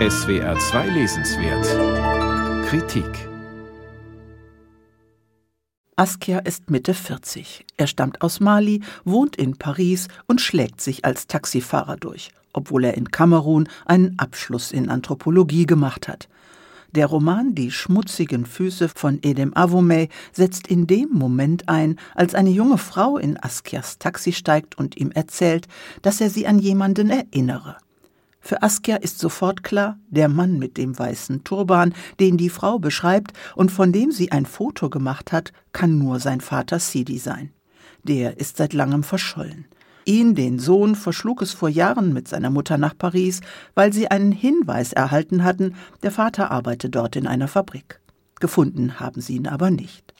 SWR 2 Lesenswert Kritik Askia ist Mitte 40. Er stammt aus Mali, wohnt in Paris und schlägt sich als Taxifahrer durch, obwohl er in Kamerun einen Abschluss in Anthropologie gemacht hat. Der Roman Die schmutzigen Füße von Edem Avomey setzt in dem Moment ein, als eine junge Frau in Askias Taxi steigt und ihm erzählt, dass er sie an jemanden erinnere. Für Askia ist sofort klar, der Mann mit dem weißen Turban, den die Frau beschreibt und von dem sie ein Foto gemacht hat, kann nur sein Vater Sidi sein. Der ist seit langem verschollen. Ihn, den Sohn, verschlug es vor Jahren mit seiner Mutter nach Paris, weil sie einen Hinweis erhalten hatten, der Vater arbeite dort in einer Fabrik. Gefunden haben sie ihn aber nicht.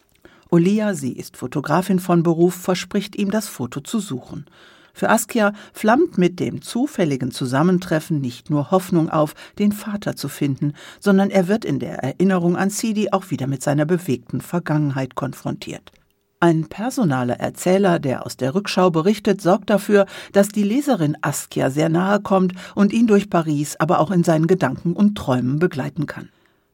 Olia, sie ist Fotografin von Beruf, verspricht ihm, das Foto zu suchen. Für Askia flammt mit dem zufälligen Zusammentreffen nicht nur Hoffnung auf, den Vater zu finden, sondern er wird in der Erinnerung an Sidi auch wieder mit seiner bewegten Vergangenheit konfrontiert. Ein personaler Erzähler, der aus der Rückschau berichtet, sorgt dafür, dass die Leserin Askia sehr nahe kommt und ihn durch Paris, aber auch in seinen Gedanken und Träumen begleiten kann.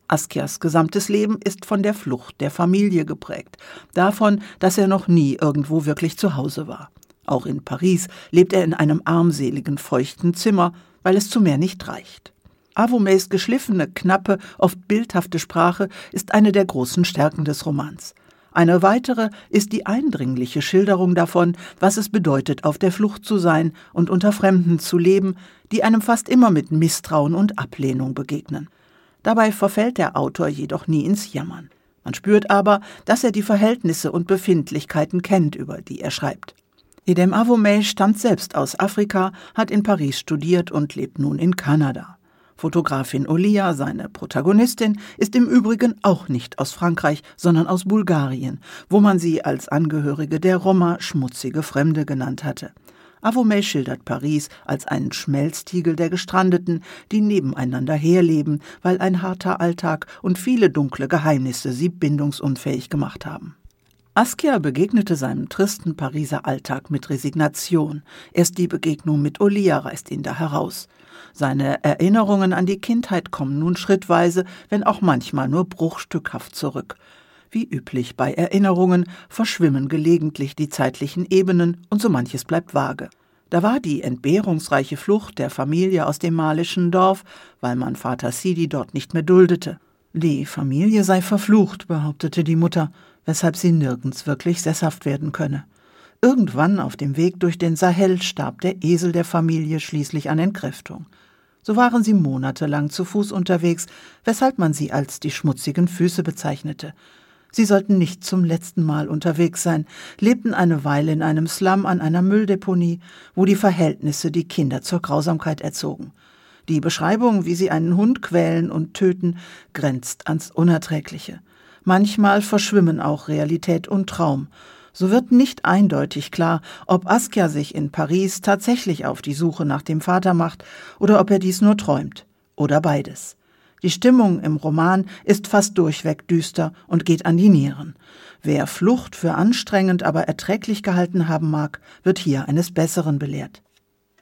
Askias gesamtes Leben ist von der Flucht der Familie geprägt, davon, dass er noch nie irgendwo wirklich zu Hause war. Auch in Paris lebt er in einem armseligen, feuchten Zimmer, weil es zu mehr nicht reicht. Avomeys geschliffene, knappe, oft bildhafte Sprache ist eine der großen Stärken des Romans. Eine weitere ist die eindringliche Schilderung davon, was es bedeutet, auf der Flucht zu sein und unter Fremden zu leben, die einem fast immer mit Misstrauen und Ablehnung begegnen. Dabei verfällt der Autor jedoch nie ins Jammern. Man spürt aber, dass er die Verhältnisse und Befindlichkeiten kennt, über die er schreibt. Edem Avomey stammt selbst aus Afrika, hat in Paris studiert und lebt nun in Kanada. Fotografin Olia, seine Protagonistin, ist im Übrigen auch nicht aus Frankreich, sondern aus Bulgarien, wo man sie als Angehörige der Roma schmutzige Fremde genannt hatte. Avomey schildert Paris als einen Schmelztiegel der Gestrandeten, die nebeneinander herleben, weil ein harter Alltag und viele dunkle Geheimnisse sie bindungsunfähig gemacht haben. Askia begegnete seinem tristen Pariser Alltag mit Resignation. Erst die Begegnung mit Olia reißt ihn da heraus. Seine Erinnerungen an die Kindheit kommen nun schrittweise, wenn auch manchmal nur bruchstückhaft zurück. Wie üblich bei Erinnerungen verschwimmen gelegentlich die zeitlichen Ebenen und so manches bleibt vage. Da war die entbehrungsreiche Flucht der Familie aus dem malischen Dorf, weil man Vater Sidi dort nicht mehr duldete. Die Familie sei verflucht, behauptete die Mutter, weshalb sie nirgends wirklich sesshaft werden könne. Irgendwann auf dem Weg durch den Sahel starb der Esel der Familie schließlich an Entkräftung. So waren sie monatelang zu Fuß unterwegs, weshalb man sie als die schmutzigen Füße bezeichnete. Sie sollten nicht zum letzten Mal unterwegs sein, lebten eine Weile in einem Slum an einer Mülldeponie, wo die Verhältnisse die Kinder zur Grausamkeit erzogen. Die Beschreibung, wie sie einen Hund quälen und töten, grenzt ans Unerträgliche. Manchmal verschwimmen auch Realität und Traum. So wird nicht eindeutig klar, ob Askia sich in Paris tatsächlich auf die Suche nach dem Vater macht oder ob er dies nur träumt. Oder beides. Die Stimmung im Roman ist fast durchweg düster und geht an die Nieren. Wer Flucht für anstrengend, aber erträglich gehalten haben mag, wird hier eines Besseren belehrt.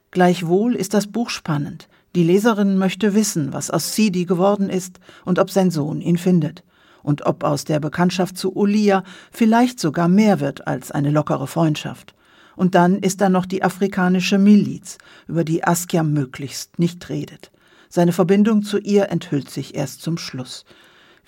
Gleichwohl ist das Buch spannend. Die Leserin möchte wissen, was aus Sidi geworden ist und ob sein Sohn ihn findet und ob aus der Bekanntschaft zu Olia vielleicht sogar mehr wird als eine lockere Freundschaft. Und dann ist da noch die afrikanische Miliz, über die Askia möglichst nicht redet. Seine Verbindung zu ihr enthüllt sich erst zum Schluss.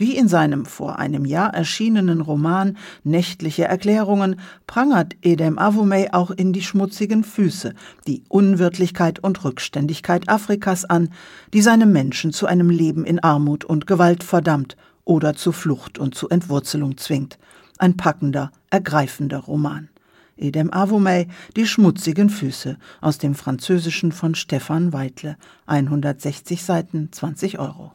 Wie in seinem vor einem Jahr erschienenen Roman Nächtliche Erklärungen prangert Edem Avomey auch in die schmutzigen Füße die Unwirtlichkeit und Rückständigkeit Afrikas an, die seine Menschen zu einem Leben in Armut und Gewalt verdammt oder zu Flucht und zu Entwurzelung zwingt. Ein packender, ergreifender Roman. Edem Avomey, Die schmutzigen Füße, aus dem Französischen von Stefan Weitle, 160 Seiten, 20 Euro.